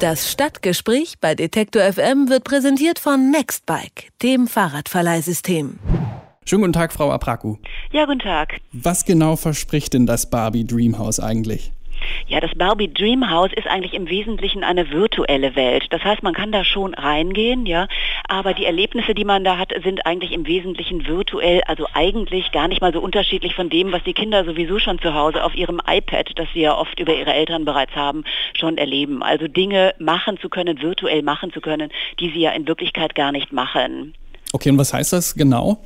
Das Stadtgespräch bei Detektor FM wird präsentiert von Nextbike, dem Fahrradverleihsystem. Schönen guten Tag, Frau Apraku. Ja, guten Tag. Was genau verspricht denn das Barbie Dreamhouse eigentlich? Ja, das Barbie Dream House ist eigentlich im Wesentlichen eine virtuelle Welt. Das heißt, man kann da schon reingehen, ja, aber die Erlebnisse, die man da hat, sind eigentlich im Wesentlichen virtuell, also eigentlich gar nicht mal so unterschiedlich von dem, was die Kinder sowieso schon zu Hause auf ihrem iPad, das sie ja oft über ihre Eltern bereits haben, schon erleben. Also Dinge machen zu können, virtuell machen zu können, die sie ja in Wirklichkeit gar nicht machen. Okay, und was heißt das genau?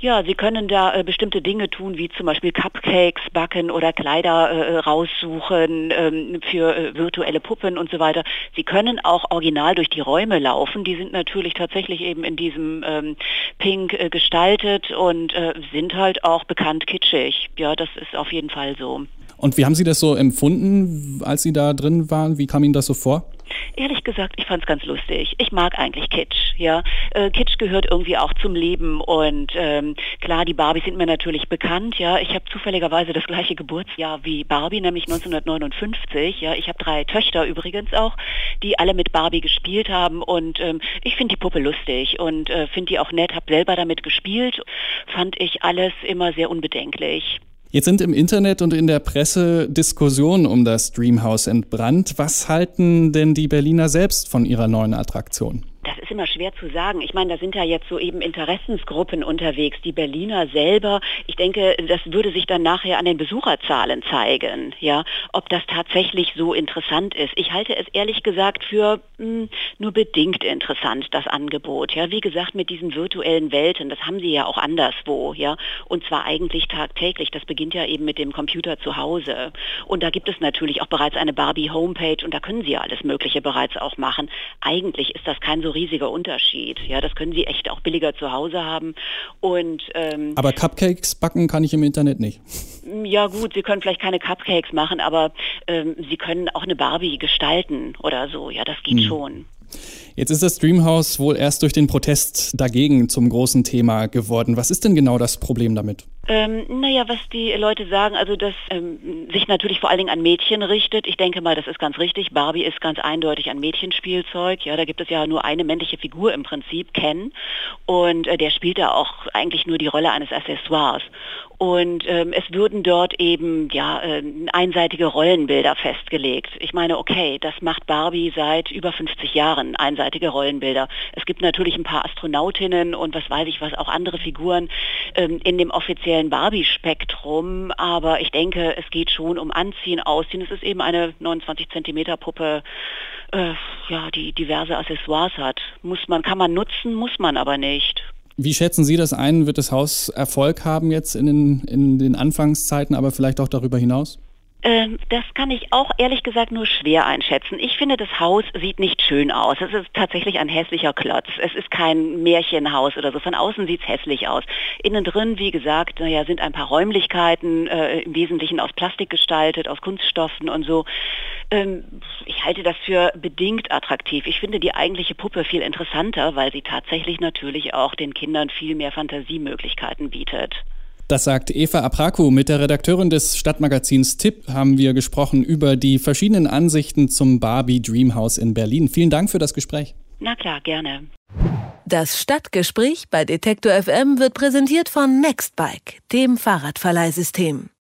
Ja, Sie können da äh, bestimmte Dinge tun, wie zum Beispiel Cupcakes backen oder Kleider äh, raussuchen ähm, für äh, virtuelle Puppen und so weiter. Sie können auch original durch die Räume laufen. Die sind natürlich tatsächlich eben in diesem ähm, Pink äh, gestaltet und äh, sind halt auch bekannt kitschig. Ja, das ist auf jeden Fall so. Und wie haben Sie das so empfunden, als Sie da drin waren? Wie kam Ihnen das so vor? Ehrlich gesagt, ich fand es ganz lustig. Ich mag eigentlich Kitsch. Ja, äh, Kitsch gehört irgendwie auch zum Leben und ähm, klar, die Barbies sind mir natürlich bekannt. Ja, ich habe zufälligerweise das gleiche Geburtsjahr wie Barbie, nämlich 1959. Ja, ich habe drei Töchter übrigens auch, die alle mit Barbie gespielt haben und ähm, ich finde die Puppe lustig und äh, finde die auch nett. Habe selber damit gespielt, fand ich alles immer sehr unbedenklich. Jetzt sind im Internet und in der Presse Diskussionen um das Dreamhouse entbrannt. Was halten denn die Berliner selbst von ihrer neuen Attraktion? Ist immer schwer zu sagen. Ich meine, da sind ja jetzt so eben Interessensgruppen unterwegs. Die Berliner selber, ich denke, das würde sich dann nachher an den Besucherzahlen zeigen, ja, ob das tatsächlich so interessant ist. Ich halte es ehrlich gesagt für mh, hm, nur bedingt interessant, das Angebot. Ja, wie gesagt, mit diesen virtuellen Welten, das haben sie ja auch anderswo, ja, und zwar eigentlich tagtäglich. Das beginnt ja eben mit dem Computer zu Hause. Und da gibt es natürlich auch bereits eine Barbie Homepage und da können sie ja alles Mögliche bereits auch machen. Eigentlich ist das kein so riesiger Unterschied. Ja, das können Sie echt auch billiger zu Hause haben. Und, ähm, aber Cupcakes backen kann ich im Internet nicht. Ja gut, Sie können vielleicht keine Cupcakes machen, aber ähm, Sie können auch eine Barbie gestalten oder so. Ja, das geht hm. schon. Jetzt ist das Dreamhouse wohl erst durch den Protest dagegen zum großen Thema geworden. Was ist denn genau das Problem damit? Ähm, naja, was die Leute sagen, also dass ähm, sich natürlich vor allen Dingen an Mädchen richtet. Ich denke mal, das ist ganz richtig. Barbie ist ganz eindeutig ein Mädchenspielzeug. Ja, da gibt es ja nur eine männliche Figur im Prinzip, Ken. Und äh, der spielt da auch eigentlich nur die Rolle eines Accessoires. Und ähm, es würden dort eben ja äh, einseitige Rollenbilder festgelegt. Ich meine, okay, das macht Barbie seit über 50 Jahren, einseitige Rollenbilder. Es gibt natürlich ein paar Astronautinnen und was weiß ich was, auch andere Figuren ähm, in dem offiziellen Barbie-Spektrum. Aber ich denke, es geht schon um Anziehen, Ausziehen. Es ist eben eine 29 Zentimeter Puppe, äh, ja, die diverse Accessoires hat. Muss man, kann man nutzen, muss man aber nicht. Wie schätzen Sie das ein? Wird das Haus Erfolg haben jetzt in den, in den Anfangszeiten, aber vielleicht auch darüber hinaus? Ähm, das kann ich auch ehrlich gesagt nur schwer einschätzen. Ich finde, das Haus sieht nicht schön aus. Es ist tatsächlich ein hässlicher Klotz. Es ist kein Märchenhaus oder so. Von außen sieht es hässlich aus. Innen drin, wie gesagt, naja, sind ein paar Räumlichkeiten, äh, im Wesentlichen aus Plastik gestaltet, aus Kunststoffen und so. Ähm, ich halte das für bedingt attraktiv. Ich finde die eigentliche Puppe viel interessanter, weil sie tatsächlich natürlich auch den Kindern viel mehr Fantasiemöglichkeiten bietet. Das sagt Eva Apraku. Mit der Redakteurin des Stadtmagazins Tipp haben wir gesprochen über die verschiedenen Ansichten zum Barbie Dreamhouse in Berlin. Vielen Dank für das Gespräch. Na klar, gerne. Das Stadtgespräch bei Detektor FM wird präsentiert von Nextbike, dem Fahrradverleihsystem.